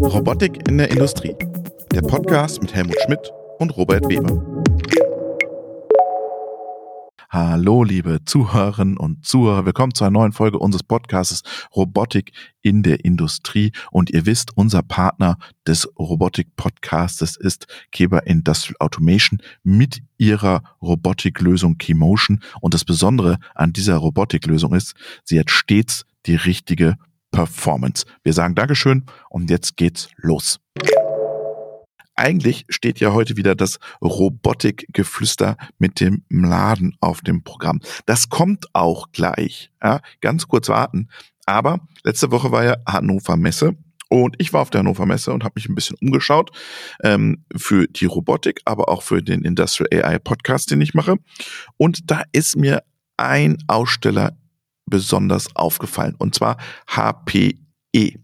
Robotik in der Industrie. Der Podcast mit Helmut Schmidt und Robert Weber. Hallo, liebe Zuhörerinnen und Zuhörer. Willkommen zu einer neuen Folge unseres Podcasts Robotik in der Industrie. Und ihr wisst, unser Partner des Robotik-Podcastes ist Keber Industrial Automation mit ihrer Robotiklösung Keymotion. Und das Besondere an dieser Robotiklösung ist, sie hat stets die richtige Performance. Wir sagen Dankeschön und jetzt geht's los. Eigentlich steht ja heute wieder das Robotikgeflüster mit dem Laden auf dem Programm. Das kommt auch gleich. Ja, ganz kurz warten. Aber letzte Woche war ja Hannover Messe und ich war auf der Hannover Messe und habe mich ein bisschen umgeschaut ähm, für die Robotik, aber auch für den Industrial AI Podcast, den ich mache. Und da ist mir ein Aussteller besonders aufgefallen, und zwar HPE.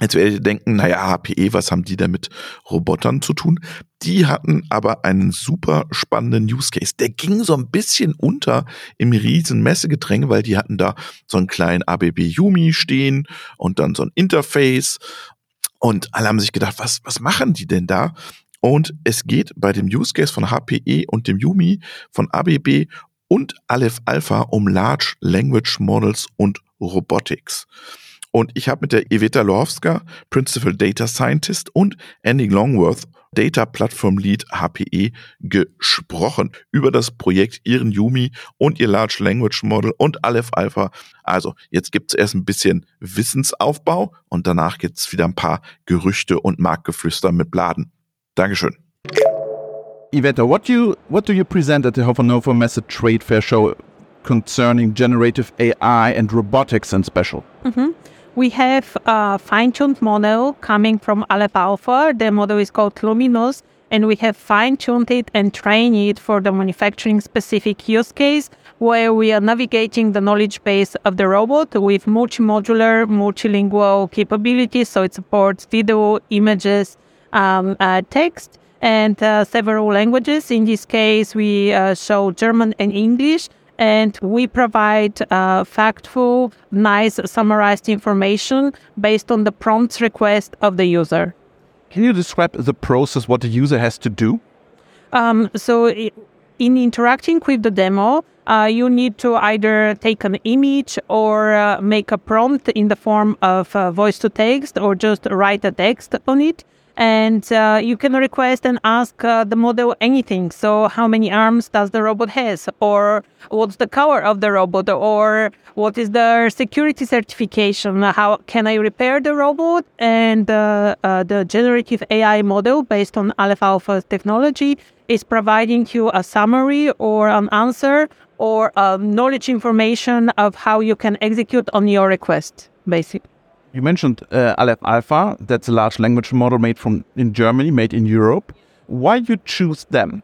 Jetzt werdet ihr denken, naja, HPE, was haben die denn mit Robotern zu tun? Die hatten aber einen super spannenden Use Case. Der ging so ein bisschen unter im riesen Messegedränge, weil die hatten da so einen kleinen ABB Yumi stehen und dann so ein Interface. Und alle haben sich gedacht, was, was machen die denn da? Und es geht bei dem Use Case von HPE und dem Yumi von ABB und Aleph Alpha um Large Language Models und Robotics. Und ich habe mit der Iveta Lorowska, Principal Data Scientist und Andy Longworth, Data Platform Lead HPE, gesprochen über das Projekt, ihren Yumi und ihr Large Language Model und Aleph Alpha. Also jetzt gibt es erst ein bisschen Wissensaufbau und danach gibt es wieder ein paar Gerüchte und Marktgeflüster mit Bladen. Dankeschön. Iveta, what do you what do you present at the Hannover Messe Trade Fair show concerning generative AI and robotics in special? Mm-hmm. We have a fine-tuned model coming from Aleph Alpha. The model is called Luminous, and we have fine-tuned it and trained it for the manufacturing-specific use case, where we are navigating the knowledge base of the robot with multi-modular, multilingual capabilities. So it supports video, images, um, uh, text and uh, several languages. In this case, we uh, show German and English. And we provide uh, factful, nice, summarized information based on the prompt request of the user. Can you describe the process, what the user has to do? Um, so, in interacting with the demo, uh, you need to either take an image or uh, make a prompt in the form of uh, voice to text or just write a text on it and uh, you can request and ask uh, the model anything. So how many arms does the robot has? Or what's the color of the robot? Or what is the security certification? How can i repair the robot? And uh, uh the generative ai model based on aleph alpha technology is providing you a summary or an answer or um, knowledge information of how you can execute on your request basically you mentioned uh, Aleph Alpha. That's a large language model made from in Germany, made in Europe. Why you choose them?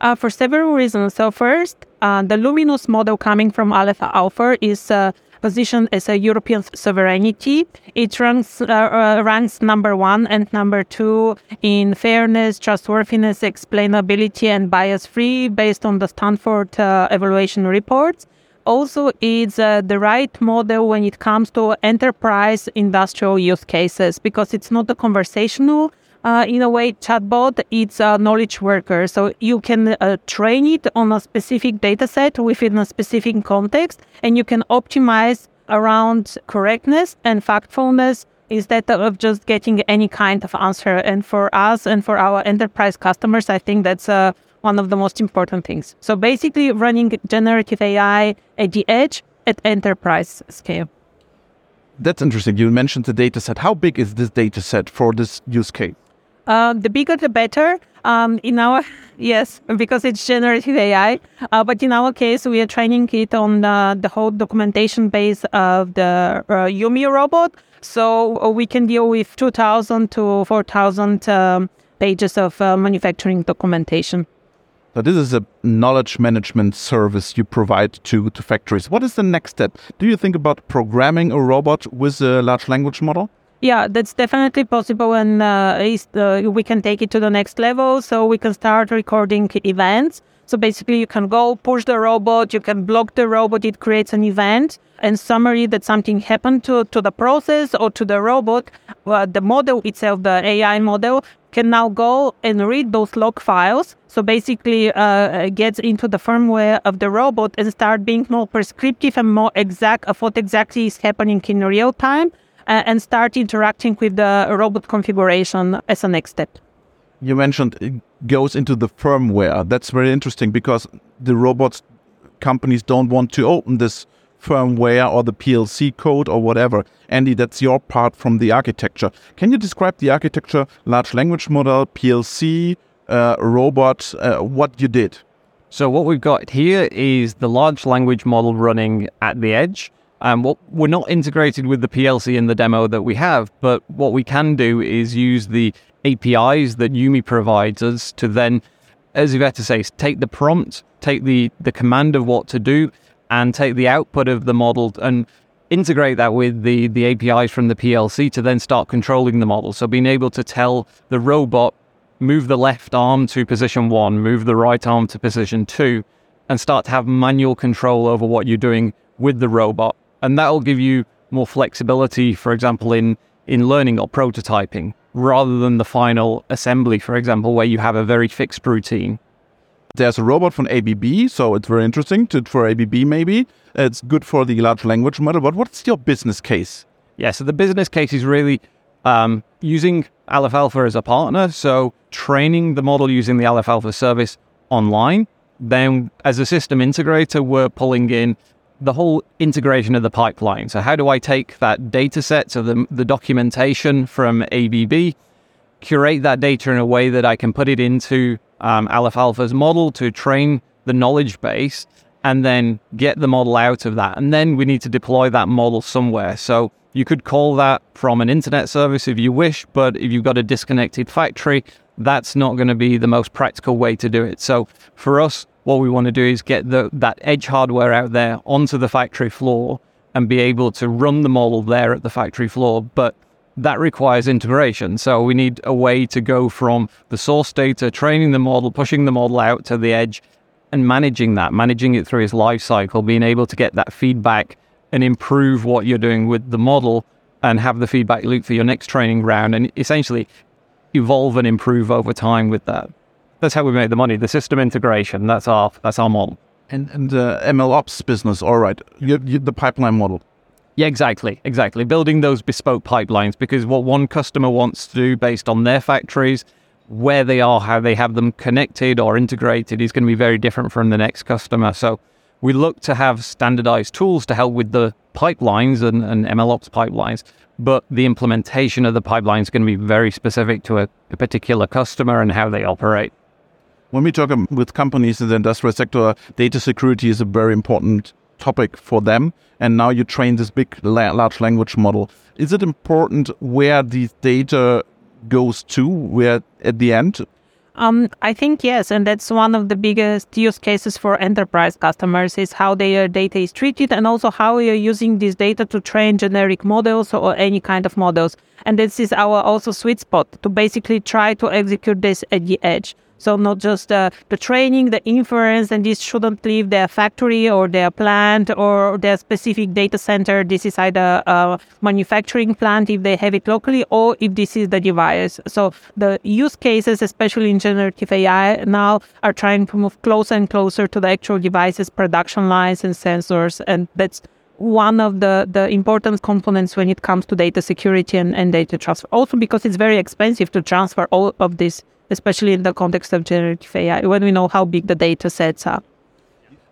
Uh, for several reasons. So first, uh, the Luminous model coming from Aleph Alpha is uh, positioned as a European sovereignty. It ranks, uh, uh, ranks number one and number two in fairness, trustworthiness, explainability, and bias free based on the Stanford uh, evaluation reports also it's uh, the right model when it comes to enterprise industrial use cases because it's not a conversational uh, in a way chatbot it's a knowledge worker. So you can uh, train it on a specific data set within a specific context and you can optimize around correctness and factfulness instead of just getting any kind of answer and for us and for our enterprise customers i think that's a one of the most important things. So basically, running generative AI at the edge at enterprise scale. That's interesting. You mentioned the data set. How big is this data set for this use case? Uh, the bigger, the better. Um, in our yes, because it's generative AI. Uh, but in our case, we are training it on uh, the whole documentation base of the uh, Yumi robot. So uh, we can deal with 2,000 to 4,000 um, pages of manufacturing documentation. So this is a knowledge management service you provide to, to factories. What is the next step? Do you think about programming a robot with a large language model? Yeah, that's definitely possible, and uh, uh, we can take it to the next level. So we can start recording events. So basically, you can go push the robot, you can block the robot, it creates an event and summary that something happened to, to the process or to the robot. The model itself, the AI model, can now go and read those log files. So basically, uh, gets into the firmware of the robot and start being more prescriptive and more exact of what exactly is happening in real time, and start interacting with the robot configuration as a next step. You mentioned it goes into the firmware. That's very interesting because the robots companies don't want to open this firmware or the PLC code or whatever. Andy, that's your part from the architecture. Can you describe the architecture, large language model, PLC, uh, robot, uh, what you did? So what we've got here is the large language model running at the edge. Um, what we're not integrated with the PLC in the demo that we have, but what we can do is use the APIs that Yumi provides us to then, as Iveta says, take the prompt, take the the command of what to do, and take the output of the model and integrate that with the, the APIs from the PLC to then start controlling the model. So being able to tell the robot, move the left arm to position one, move the right arm to position two, and start to have manual control over what you're doing with the robot. And that'll give you more flexibility, for example, in, in learning or prototyping, rather than the final assembly, for example, where you have a very fixed routine. There's a robot from ABB, so it's very interesting to, for ABB maybe. It's good for the large language model, but what's your business case? Yeah, so the business case is really um, using Aleph Alpha as a partner, so training the model using the Aleph Alpha service online. Then, as a system integrator, we're pulling in the whole integration of the pipeline. So, how do I take that data set, so the, the documentation from ABB, curate that data in a way that I can put it into um, Aleph Alpha's model to train the knowledge base and then get the model out of that. And then we need to deploy that model somewhere. So you could call that from an internet service if you wish, but if you've got a disconnected factory, that's not going to be the most practical way to do it. So for us, what we want to do is get the, that edge hardware out there onto the factory floor and be able to run the model there at the factory floor. But that requires integration. So we need a way to go from the source data, training the model, pushing the model out to the edge, and managing that, managing it through its life cycle, being able to get that feedback and improve what you're doing with the model and have the feedback loop for your next training round and essentially evolve and improve over time with that. That's how we make the money. The system integration. That's our that's our model. And and uh, the ML ops business. All right, you, you, the pipeline model. Yeah, exactly, exactly. Building those bespoke pipelines because what one customer wants to do based on their factories, where they are, how they have them connected or integrated is going to be very different from the next customer. So we look to have standardized tools to help with the pipelines and, and MLOps pipelines, but the implementation of the pipeline is going to be very specific to a, a particular customer and how they operate. When we talk with companies in the industrial sector, data security is a very important topic for them and now you train this big large language model is it important where the data goes to where at the end um, I think yes, and that's one of the biggest use cases for enterprise customers is how their data is treated and also how you're using this data to train generic models or any kind of models. And this is our also sweet spot to basically try to execute this at the edge. So not just uh, the training, the inference, and this shouldn't leave their factory or their plant or their specific data center. This is either a manufacturing plant if they have it locally or if this is the device. So the use cases, especially in generative AI now are trying to move closer and closer to the actual devices, production lines and sensors. And that's one of the, the important components when it comes to data security and, and data transfer. Also because it's very expensive to transfer all of this especially in the context of generative AI, when we know how big the data sets are.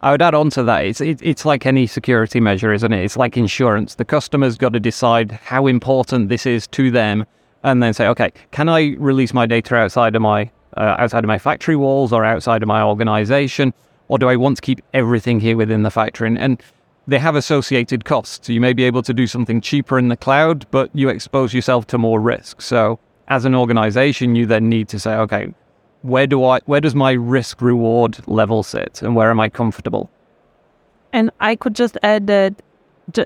I would add on to that. It's it, it's like any security measure, isn't it? It's like insurance. The customer's got to decide how important this is to them, and then say, okay, can I release my data outside of my uh, outside of my factory walls or outside of my organization, or do I want to keep everything here within the factory? And, and they have associated costs. You may be able to do something cheaper in the cloud, but you expose yourself to more risk. So as an organization, you then need to say, okay, where do I, where does my risk reward level sit and where am I comfortable? And I could just add that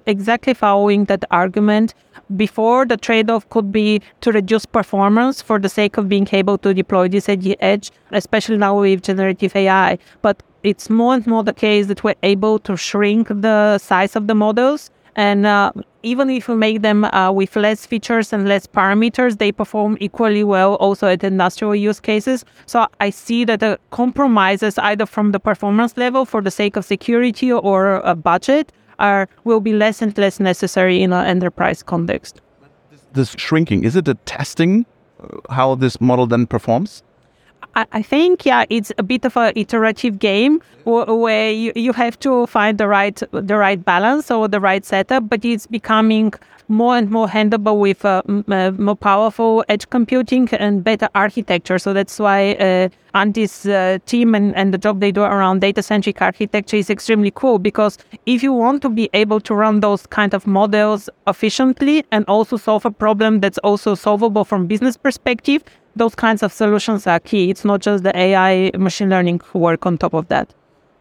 exactly following that argument. Before, the trade off could be to reduce performance for the sake of being able to deploy this at the edge, especially now with generative AI. But it's more and more the case that we're able to shrink the size of the models. And uh, even if we make them uh, with less features and less parameters, they perform equally well also at industrial use cases. So I see that the compromises either from the performance level for the sake of security or a budget are will be less and less necessary in an enterprise context. This shrinking is it a testing uh, how this model then performs? I, think yeah, it's a bit of an iterative game where you, you have to find the right the right balance or the right setup, but it's becoming more and more handleable with uh, uh, more powerful edge computing and better architecture. So that's why uh, Andy's uh, team and, and the job they do around data centric architecture is extremely cool because if you want to be able to run those kind of models efficiently and also solve a problem that's also solvable from business perspective, those kinds of solutions are key. It's not just the AI machine learning work on top of that.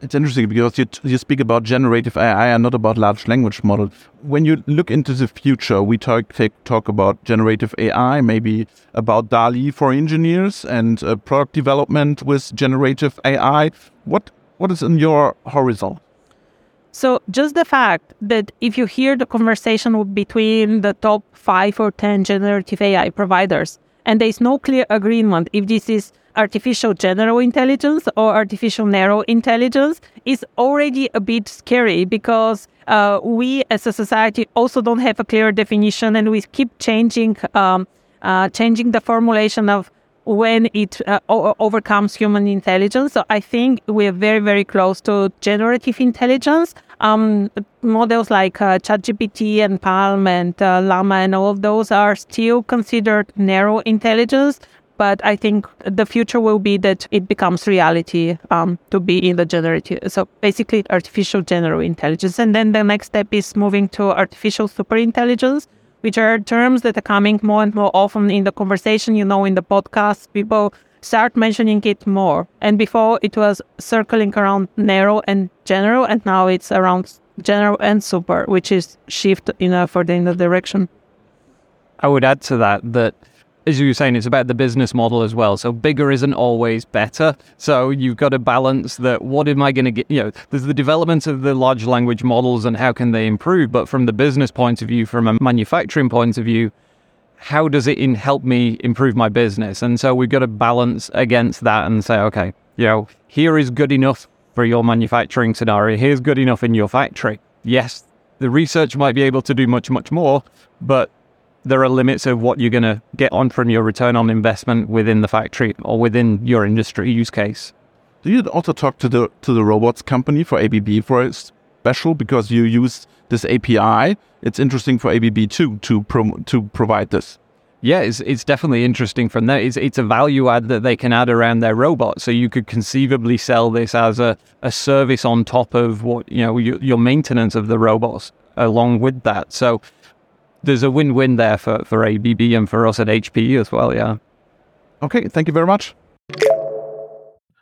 It's interesting because you, you speak about generative AI and not about large language models. When you look into the future, we talk take, talk about generative AI, maybe about DALI for engineers and uh, product development with generative AI. What what is in your horizon? So just the fact that if you hear the conversation between the top five or ten generative AI providers, and there is no clear agreement if this is artificial general intelligence or artificial narrow intelligence is already a bit scary because uh, we as a society also don't have a clear definition and we keep changing um, uh, changing the formulation of when it uh, o- overcomes human intelligence. So I think we're very, very close to generative intelligence. Um, models like uh, ChatGPT and Palm and uh, Llama and all of those are still considered narrow intelligence. But I think the future will be that it becomes reality um, to be in the generative. So basically, artificial general intelligence. And then the next step is moving to artificial super intelligence, which are terms that are coming more and more often in the conversation. You know, in the podcast, people start mentioning it more. And before it was circling around narrow and general, and now it's around general and super, which is shift in a further in the direction. I would add to that that as you were saying, it's about the business model as well. So bigger isn't always better. So you've got to balance that. What am I going to get? You know, there's the development of the large language models and how can they improve. But from the business point of view, from a manufacturing point of view, how does it in help me improve my business? And so we've got to balance against that and say, okay, you know, here is good enough for your manufacturing scenario. Here's good enough in your factory. Yes, the research might be able to do much, much more, but there are limits of what you're going to get on from your return on investment within the factory or within your industry use case. Do you also talk to the to the robots company for ABB for a special because you use this API? It's interesting for ABB too to pro- to provide this. Yeah, it's, it's definitely interesting from there. It's, it's a value add that they can add around their robot. So you could conceivably sell this as a, a service on top of what, you know, your, your maintenance of the robots along with that. So there's a win-win there for, for ABB and for us at HPE as well, yeah. Okay, thank you very much.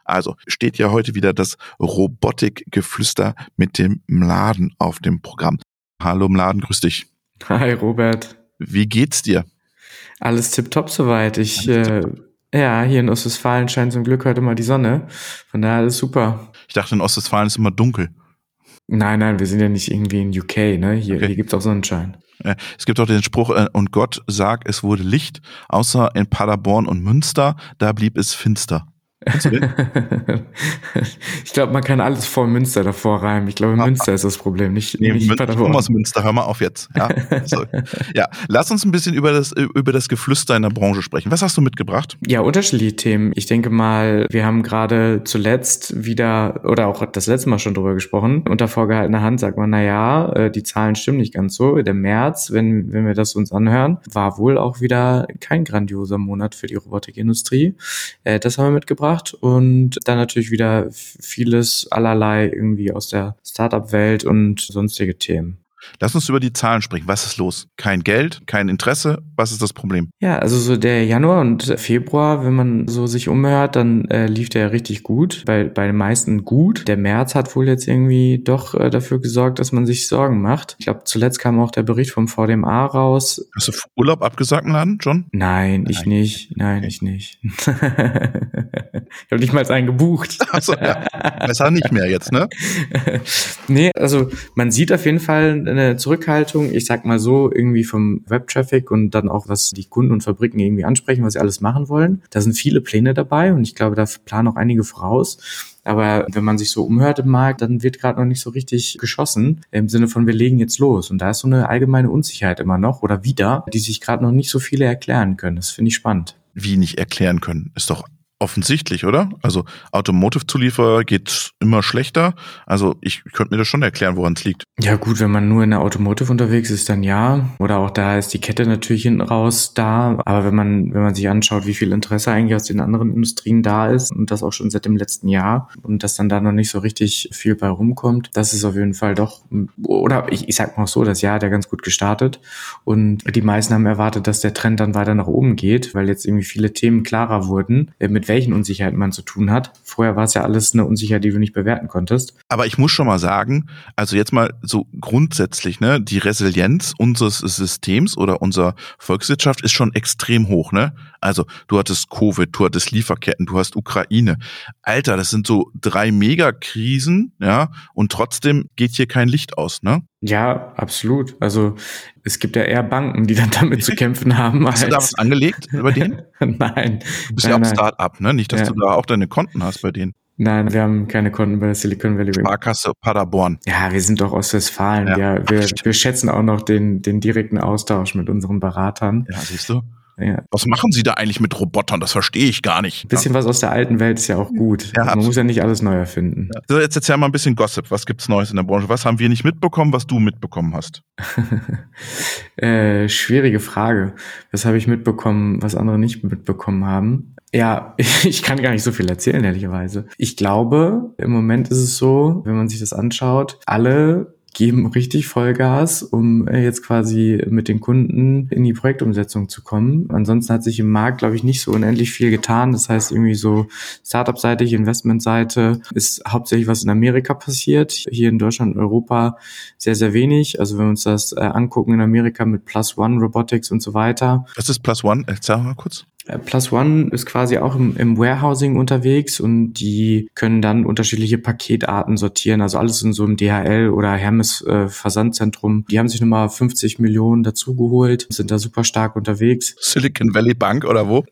Also steht ja heute wieder das Robotikgeflüster mit dem Mladen auf dem Programm. Hallo Mladen, grüß dich. Hi Robert. Wie geht's dir? Alles tipptopp soweit. Ich, äh, ja, hier in Ostwestfalen scheint zum Glück heute mal die Sonne. Von daher alles super. Ich dachte, in Ostwestfalen ist immer dunkel. Nein, nein, wir sind ja nicht irgendwie in UK, ne? Hier, okay. hier gibt's auch Sonnenschein. Es gibt auch den Spruch, äh, und Gott sagt, es wurde Licht, außer in Paderborn und Münster, da blieb es finster. ich glaube, man kann alles vor Münster davor reimen. Ich glaube, Münster ist das Problem, nicht, nee, nicht Paderborn. aus Münster, hör mal auf jetzt. Ja, so. ja, lass uns ein bisschen über das, über das Geflüster in der Branche sprechen. Was hast du mitgebracht? Ja, unterschiedliche Themen. Ich denke mal, wir haben gerade zuletzt wieder, oder auch das letzte Mal schon drüber gesprochen, unter vorgehaltener Hand sagt man, na ja, äh, die Zahlen stimmen nicht ganz so. Der März, wenn, wenn wir das uns anhören, war wohl auch wieder kein grandioser Monat für die Robotikindustrie. Äh, das haben wir mitgebracht gemacht und dann natürlich wieder vieles allerlei irgendwie aus der Startup-Welt und sonstige Themen. Lass uns über die Zahlen sprechen. Was ist los? Kein Geld, kein Interesse. Was ist das Problem? Ja, also so der Januar und Februar, wenn man so sich umhört, dann äh, lief der richtig gut. Bei, bei den meisten gut. Der März hat wohl jetzt irgendwie doch äh, dafür gesorgt, dass man sich Sorgen macht. Ich glaube, zuletzt kam auch der Bericht vom VDMA raus. Hast du Urlaub abgesagt, Laden, John? Nein, ich nicht. Nein, okay. ich nicht. ich habe nicht mal einen gebucht. Achso, ja. Besser nicht mehr jetzt, ne? nee, also man sieht auf jeden Fall eine Zurückhaltung, ich sag mal so, irgendwie vom Web-Traffic und dann auch, was die Kunden und Fabriken irgendwie ansprechen, was sie alles machen wollen. Da sind viele Pläne dabei und ich glaube, da planen auch einige voraus. Aber wenn man sich so umhört im Markt, dann wird gerade noch nicht so richtig geschossen im Sinne von wir legen jetzt los. Und da ist so eine allgemeine Unsicherheit immer noch oder wieder, die sich gerade noch nicht so viele erklären können. Das finde ich spannend. Wie nicht erklären können? Ist doch offensichtlich, oder? Also Automotive-Zulieferer geht immer schlechter. Also ich könnte mir das schon erklären, woran es liegt. Ja gut, wenn man nur in der Automotive unterwegs ist, dann ja. Oder auch da ist die Kette natürlich hinten raus da. Aber wenn man, wenn man sich anschaut, wie viel Interesse eigentlich aus den anderen Industrien da ist und das auch schon seit dem letzten Jahr und dass dann da noch nicht so richtig viel bei rumkommt, das ist auf jeden Fall doch, oder ich, ich sag mal so, das Jahr hat ja ganz gut gestartet und die meisten haben erwartet, dass der Trend dann weiter nach oben geht, weil jetzt irgendwie viele Themen klarer wurden, mit welchen Unsicherheiten man zu tun hat. Vorher war es ja alles eine Unsicherheit, die du nicht bewerten konntest. Aber ich muss schon mal sagen, also jetzt mal so grundsätzlich, ne, die Resilienz unseres Systems oder unserer Volkswirtschaft ist schon extrem hoch, ne? Also du hattest Covid, du hattest Lieferketten, du hast Ukraine. Alter, das sind so drei Megakrisen, ja, und trotzdem geht hier kein Licht aus, ne? Ja, absolut. Also es gibt ja eher Banken, die dann damit zu kämpfen haben. Hast du da was angelegt über den? nein. Du bist ja auch Start-up, ne? Nicht, dass ja. du da auch deine Konten hast bei denen. Nein, wir haben keine Konten bei der Silicon Valley Bank. Sparkasse Paderborn. Ja, wir sind doch aus Westfalen. Ja. Wir, wir, wir schätzen auch noch den, den direkten Austausch mit unseren Beratern. Ja, siehst du? Ja. Was machen Sie da eigentlich mit Robotern? Das verstehe ich gar nicht. Ein bisschen was aus der alten Welt ist ja auch gut. Ja, Man muss ja nicht alles neu erfinden. So, jetzt erzähl mal ein bisschen Gossip. Was gibt's Neues in der Branche? Was haben wir nicht mitbekommen, was du mitbekommen hast? äh, schwierige Frage. Was habe ich mitbekommen, was andere nicht mitbekommen haben? Ja, ich kann gar nicht so viel erzählen, ehrlicherweise. Ich glaube, im Moment ist es so, wenn man sich das anschaut, alle geben richtig Vollgas, um äh, jetzt quasi mit den Kunden in die Projektumsetzung zu kommen. Ansonsten hat sich im Markt, glaube ich, nicht so unendlich viel getan. Das heißt, irgendwie so Startup-seitig, Investment-Seite ist hauptsächlich was in Amerika passiert. Hier in Deutschland und Europa sehr, sehr wenig. Also wenn wir uns das äh, angucken in Amerika mit Plus One Robotics und so weiter. Was ist Plus One? Erzähl mal kurz. Äh, Plus One ist quasi auch im, im, Warehousing unterwegs und die können dann unterschiedliche Paketarten sortieren, also alles in so einem DHL oder Hermes äh, Versandzentrum. Die haben sich nochmal 50 Millionen dazugeholt, sind da super stark unterwegs. Silicon Valley Bank oder wo?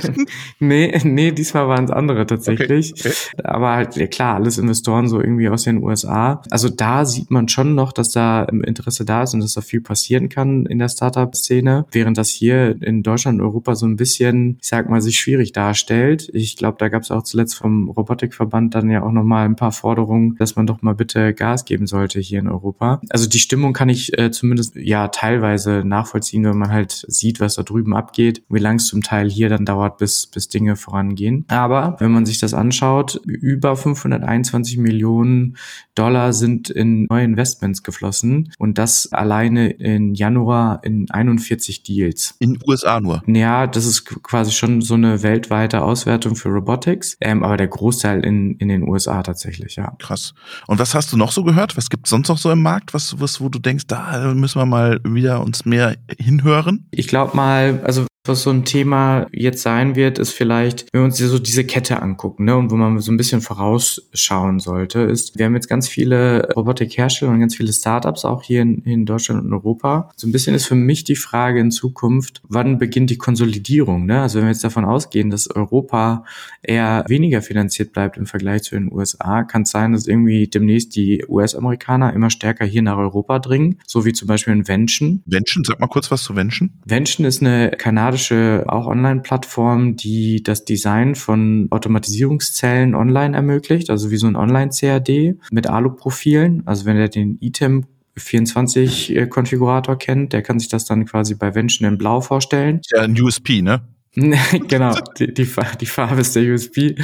nee, nee, diesmal waren es andere tatsächlich. Okay, okay. Aber halt, ja klar, alles Investoren so irgendwie aus den USA. Also da sieht man schon noch, dass da Interesse da ist und dass da viel passieren kann in der Startup-Szene, während das hier in Deutschland und Europa so ein bisschen bisschen, ich sag mal, sich schwierig darstellt. Ich glaube, da gab es auch zuletzt vom Robotikverband dann ja auch nochmal ein paar Forderungen, dass man doch mal bitte Gas geben sollte hier in Europa. Also die Stimmung kann ich äh, zumindest ja teilweise nachvollziehen, wenn man halt sieht, was da drüben abgeht, wie lang es zum Teil hier dann dauert, bis, bis Dinge vorangehen. Aber wenn man sich das anschaut, über 521 Millionen Dollar sind in neue Investments geflossen und das alleine in Januar in 41 Deals. In USA nur? Ja, das ist quasi schon so eine weltweite Auswertung für Robotics, ähm, aber der Großteil in, in den USA tatsächlich, ja. Krass. Und was hast du noch so gehört? Was gibt es sonst noch so im Markt, was, was, wo du denkst, da müssen wir mal wieder uns mehr hinhören? Ich glaube mal, also was so ein Thema jetzt sein wird, ist vielleicht, wenn wir uns so diese Kette angucken, ne, und wo man so ein bisschen vorausschauen sollte, ist, wir haben jetzt ganz viele Robotikhersteller und ganz viele Startups auch hier in, in Deutschland und Europa. So ein bisschen ist für mich die Frage in Zukunft, wann beginnt die Konsolidierung, ne? Also wenn wir jetzt davon ausgehen, dass Europa eher weniger finanziert bleibt im Vergleich zu den USA, kann es sein, dass irgendwie demnächst die US-Amerikaner immer stärker hier nach Europa dringen, so wie zum Beispiel in Vention. Vention, sag mal kurz was zu Vention. Vention ist eine kanadische kanadische auch Online-Plattform, die das Design von Automatisierungszellen online ermöglicht, also wie so ein Online-CAD mit Alu-Profilen. Also wenn er den Item 24 Konfigurator kennt, der kann sich das dann quasi bei Vention in Blau vorstellen. Ja, ein USP, ne? genau, die, die, die, Farbe ist der USB.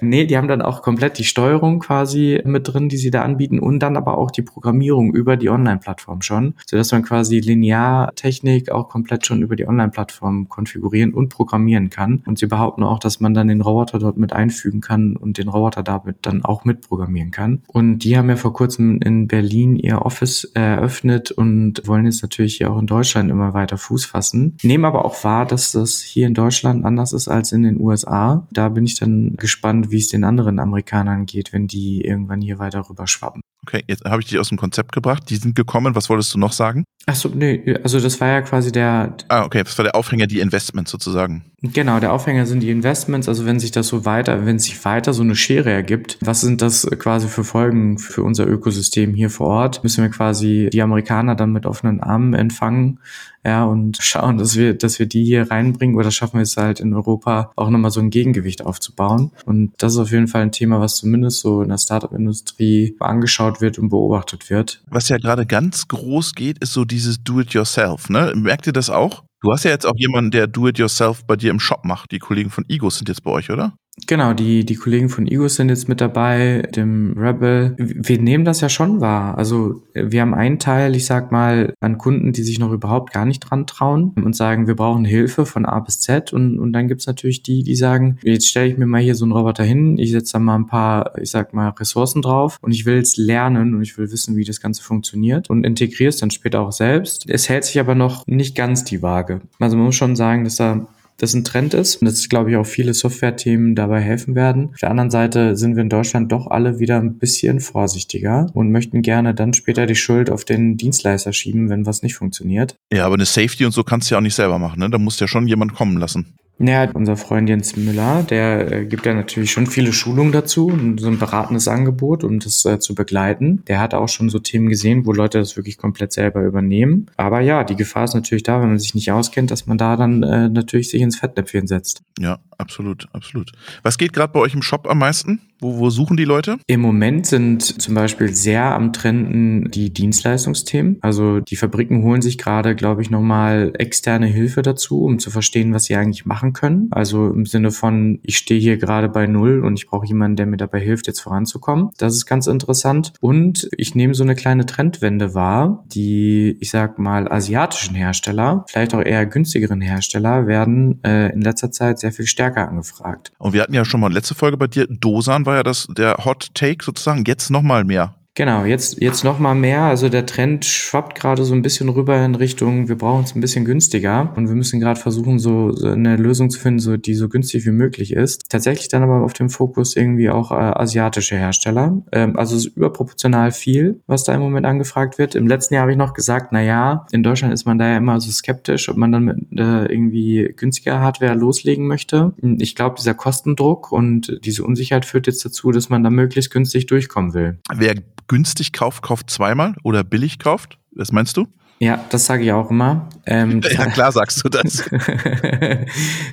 Nee, die haben dann auch komplett die Steuerung quasi mit drin, die sie da anbieten und dann aber auch die Programmierung über die Online-Plattform schon, sodass man quasi Lineartechnik auch komplett schon über die Online-Plattform konfigurieren und programmieren kann. Und sie behaupten auch, dass man dann den Roboter dort mit einfügen kann und den Roboter damit dann auch mitprogrammieren kann. Und die haben ja vor kurzem in Berlin ihr Office eröffnet und wollen jetzt natürlich hier auch in Deutschland immer weiter Fuß fassen. Nehmen aber auch wahr, dass das hier in Deutschland Deutschland anders ist als in den USA. Da bin ich dann gespannt, wie es den anderen Amerikanern geht, wenn die irgendwann hier weiter rüber schwappen. Okay, jetzt habe ich dich aus dem Konzept gebracht. Die sind gekommen. Was wolltest du noch sagen? Achso, nee, also das war ja quasi der. Ah, okay, das war der Aufhänger, die Investments sozusagen. Genau, der Aufhänger sind die Investments. Also wenn sich das so weiter, wenn sich weiter so eine Schere ergibt, was sind das quasi für Folgen für unser Ökosystem hier vor Ort? Müssen wir quasi die Amerikaner dann mit offenen Armen empfangen? ja, und schauen, dass wir, dass wir die hier reinbringen oder schaffen wir es halt in Europa auch nochmal so ein Gegengewicht aufzubauen. Und das ist auf jeden Fall ein Thema, was zumindest so in der Startup-Industrie angeschaut wird und beobachtet wird. Was ja gerade ganz groß geht, ist so dieses Do-it-yourself, ne? Merkt ihr das auch? Du hast ja jetzt auch jemanden, der Do-it-yourself bei dir im Shop macht. Die Kollegen von Egos sind jetzt bei euch, oder? Genau, die, die Kollegen von Ego sind jetzt mit dabei, dem Rebel. Wir nehmen das ja schon wahr. Also wir haben einen Teil, ich sag mal, an Kunden, die sich noch überhaupt gar nicht dran trauen und sagen, wir brauchen Hilfe von A bis Z. Und, und dann gibt's natürlich die, die sagen, jetzt stelle ich mir mal hier so einen Roboter hin, ich setze da mal ein paar, ich sag mal, Ressourcen drauf und ich will jetzt lernen und ich will wissen, wie das Ganze funktioniert und integriere es dann später auch selbst. Es hält sich aber noch nicht ganz die Waage. Also man muss schon sagen, dass da das ein Trend ist und dass, glaube ich, auch viele Software-Themen dabei helfen werden. Auf der anderen Seite sind wir in Deutschland doch alle wieder ein bisschen vorsichtiger und möchten gerne dann später die Schuld auf den Dienstleister schieben, wenn was nicht funktioniert. Ja, aber eine Safety und so kannst du ja auch nicht selber machen, ne? Da muss ja schon jemand kommen lassen. Ja, unser Freund Jens Müller, der äh, gibt ja natürlich schon viele Schulungen dazu und so ein beratendes Angebot, um das äh, zu begleiten. Der hat auch schon so Themen gesehen, wo Leute das wirklich komplett selber übernehmen. Aber ja, die Gefahr ist natürlich da, wenn man sich nicht auskennt, dass man da dann äh, natürlich sich ins Fettnäpfchen setzt. Ja, absolut, absolut. Was geht gerade bei euch im Shop am meisten? Wo, wo suchen die Leute? Im Moment sind zum Beispiel sehr am Trenden die Dienstleistungsthemen. Also die Fabriken holen sich gerade, glaube ich, nochmal externe Hilfe dazu, um zu verstehen, was sie eigentlich machen können. Also im Sinne von, ich stehe hier gerade bei Null und ich brauche jemanden, der mir dabei hilft, jetzt voranzukommen. Das ist ganz interessant. Und ich nehme so eine kleine Trendwende wahr. Die, ich sag mal, asiatischen Hersteller, vielleicht auch eher günstigeren Hersteller, werden äh, in letzter Zeit sehr viel stärker angefragt. Und wir hatten ja schon mal letzte Folge bei dir, Dosan war ja das der Hot Take sozusagen, jetzt nochmal mehr. Genau, jetzt, jetzt noch mal mehr. Also der Trend schwappt gerade so ein bisschen rüber in Richtung, wir brauchen es ein bisschen günstiger und wir müssen gerade versuchen, so, so eine Lösung zu finden, so, die so günstig wie möglich ist. Tatsächlich dann aber auf dem Fokus irgendwie auch äh, asiatische Hersteller. Ähm, also es ist überproportional viel, was da im Moment angefragt wird. Im letzten Jahr habe ich noch gesagt, na ja, in Deutschland ist man da ja immer so skeptisch, ob man dann mit äh, irgendwie günstiger Hardware loslegen möchte. Ich glaube, dieser Kostendruck und diese Unsicherheit führt jetzt dazu, dass man da möglichst günstig durchkommen will. Wer günstig kauft, kauft zweimal oder billig kauft? Was meinst du? Ja, das sage ich auch immer. Ähm, ja, klar sagst du das.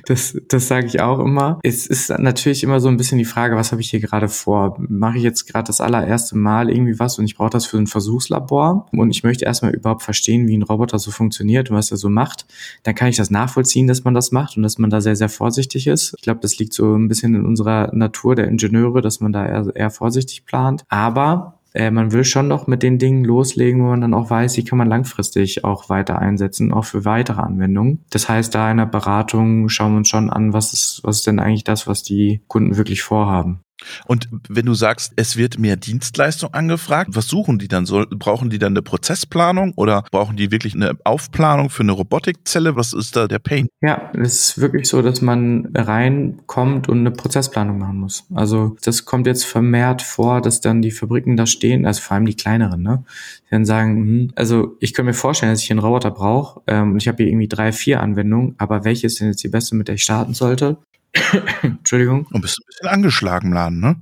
das das sage ich auch immer. Es ist natürlich immer so ein bisschen die Frage, was habe ich hier gerade vor? Mache ich jetzt gerade das allererste Mal irgendwie was und ich brauche das für ein Versuchslabor und ich möchte erstmal überhaupt verstehen, wie ein Roboter so funktioniert und was er so macht. Dann kann ich das nachvollziehen, dass man das macht und dass man da sehr, sehr vorsichtig ist. Ich glaube, das liegt so ein bisschen in unserer Natur der Ingenieure, dass man da eher, eher vorsichtig plant. Aber äh, man will schon noch mit den Dingen loslegen, wo man dann auch weiß, die kann man langfristig auch weiter einsetzen, auch für weitere Anwendungen. Das heißt, da in der Beratung schauen wir uns schon an, was ist, was ist denn eigentlich das, was die Kunden wirklich vorhaben. Und wenn du sagst, es wird mehr Dienstleistung angefragt, was suchen die dann? So, brauchen die dann eine Prozessplanung oder brauchen die wirklich eine Aufplanung für eine Robotikzelle? Was ist da der Pain? Ja, es ist wirklich so, dass man reinkommt und eine Prozessplanung machen muss. Also das kommt jetzt vermehrt vor, dass dann die Fabriken da stehen, also vor allem die kleineren, ne? Die dann sagen, hm, also ich kann mir vorstellen, dass ich einen Roboter brauche ähm, und ich habe hier irgendwie drei, vier Anwendungen, aber welche ist denn jetzt die beste, mit der ich starten sollte? Entschuldigung. Und bist ein bisschen angeschlagen, Laden, ne?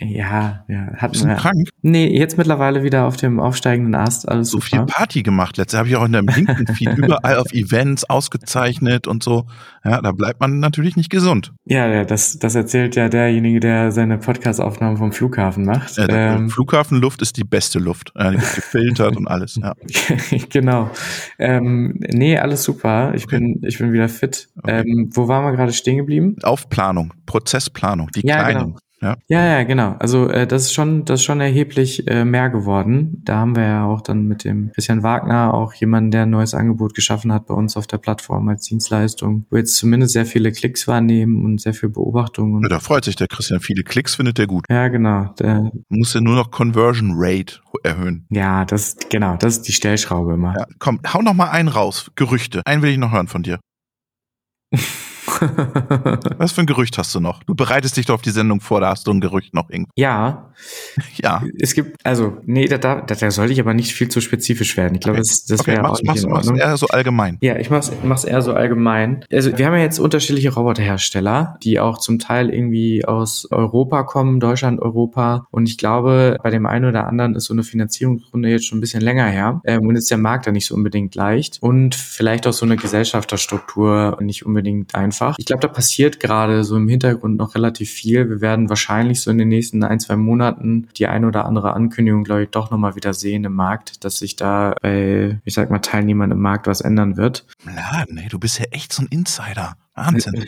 Ja, ja. Hatten Bist du krank? Nee, jetzt mittlerweile wieder auf dem aufsteigenden Ast. Alles So viel super. Party gemacht. Letztes habe ich auch in deinem LinkedIn-Feed überall auf Events ausgezeichnet und so. Ja, da bleibt man natürlich nicht gesund. Ja, das, das erzählt ja derjenige, der seine Podcast-Aufnahmen vom Flughafen macht. Ja, Ähm, Flughafenluft ist die beste Luft. Ja, die wird gefiltert und alles. Ja. genau. Ähm, nee, alles super. Ich Okay. bin, ich bin wieder fit. Okay. Ähm, wo waren wir gerade stehen geblieben? Aufplanung, Prozessplanung, die Ja, kleinen. genau. Ja. Ja, ja, genau. Also äh, das ist schon, das ist schon erheblich äh, mehr geworden. Da haben wir ja auch dann mit dem Christian Wagner auch jemanden, der ein neues Angebot geschaffen hat bei uns auf der Plattform als Dienstleistung, wo jetzt zumindest sehr viele Klicks wahrnehmen und sehr viel Beobachtung. Ja, da freut sich der Christian. Viele Klicks findet er gut. ja, genau. Der, Muss ja nur noch Conversion Rate erhöhen. ja, das genau, das ist die Stellschraube immer. Ja, komm, hau noch mal einen raus. Gerüchte. Einen will ich noch hören von dir. Was für ein Gerücht hast du noch? Du bereitest dich doch auf die Sendung vor, da hast du ein Gerücht noch irgendwo. ja, Ja. es gibt, also, nee, da, da, da sollte ich aber nicht viel zu spezifisch werden. Ich glaube, Okay. das, das okay, wäre auch mach's, nicht mach's, in mach's Ordnung. eher so allgemein. Ja, ich mach's, mach's eher so allgemein. Also wir haben ja jetzt unterschiedliche Roboterhersteller, die auch zum Teil irgendwie aus Europa kommen, Deutschland, Europa. Und ich glaube, bei dem einen oder anderen ist so eine Finanzierungsrunde jetzt schon ein bisschen länger her. Ähm, und ist der Markt da nicht so unbedingt leicht. Und vielleicht auch so eine Gesellschafterstruktur nicht unbedingt einfach. Ich glaube, da passiert gerade so im Hintergrund noch relativ viel. Wir werden wahrscheinlich so in den nächsten ein, zwei Monaten die ein oder andere Ankündigung, glaube ich, doch nochmal wieder sehen im Markt, dass sich da bei, ich sag mal, Teilnehmern im Markt was ändern wird. Laden, ey, du bist ja echt so ein Insider. Wahnsinn.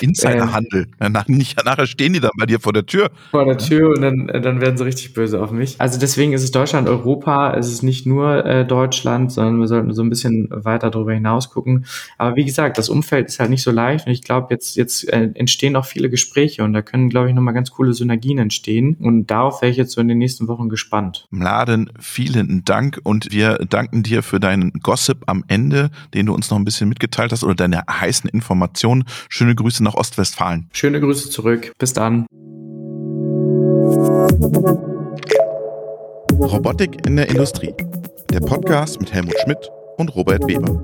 Insiderhandel. Ja, nach, nicht, nachher stehen die dann bei dir vor der Tür. vor der Tür und dann, äh, dann werden sie richtig böse auf mich. Also deswegen ist es Deutschland, Europa, es ist nicht nur äh, Deutschland, sondern wir sollten so ein bisschen weiter darüber hinaus gucken. Aber wie gesagt, das Umfeld ist halt nicht so leicht und ich glaube, jetzt, jetzt äh, entstehen auch viele Gespräche und da können, glaube ich, nochmal ganz coole Synergien entstehen und darauf wäre ich jetzt so in den nächsten Wochen gespannt. Mladen, vielen Dank und wir danken dir für deinen Gossip am Ende, den du uns noch ein bisschen mitgeteilt hast oder deine heißen Informationen. Schöne Grüße nach Ostwestfalen. Schöne Grüße zurück. Bis dann. Robotik in der Industrie. Der Podcast mit Helmut Schmidt und Robert Weber.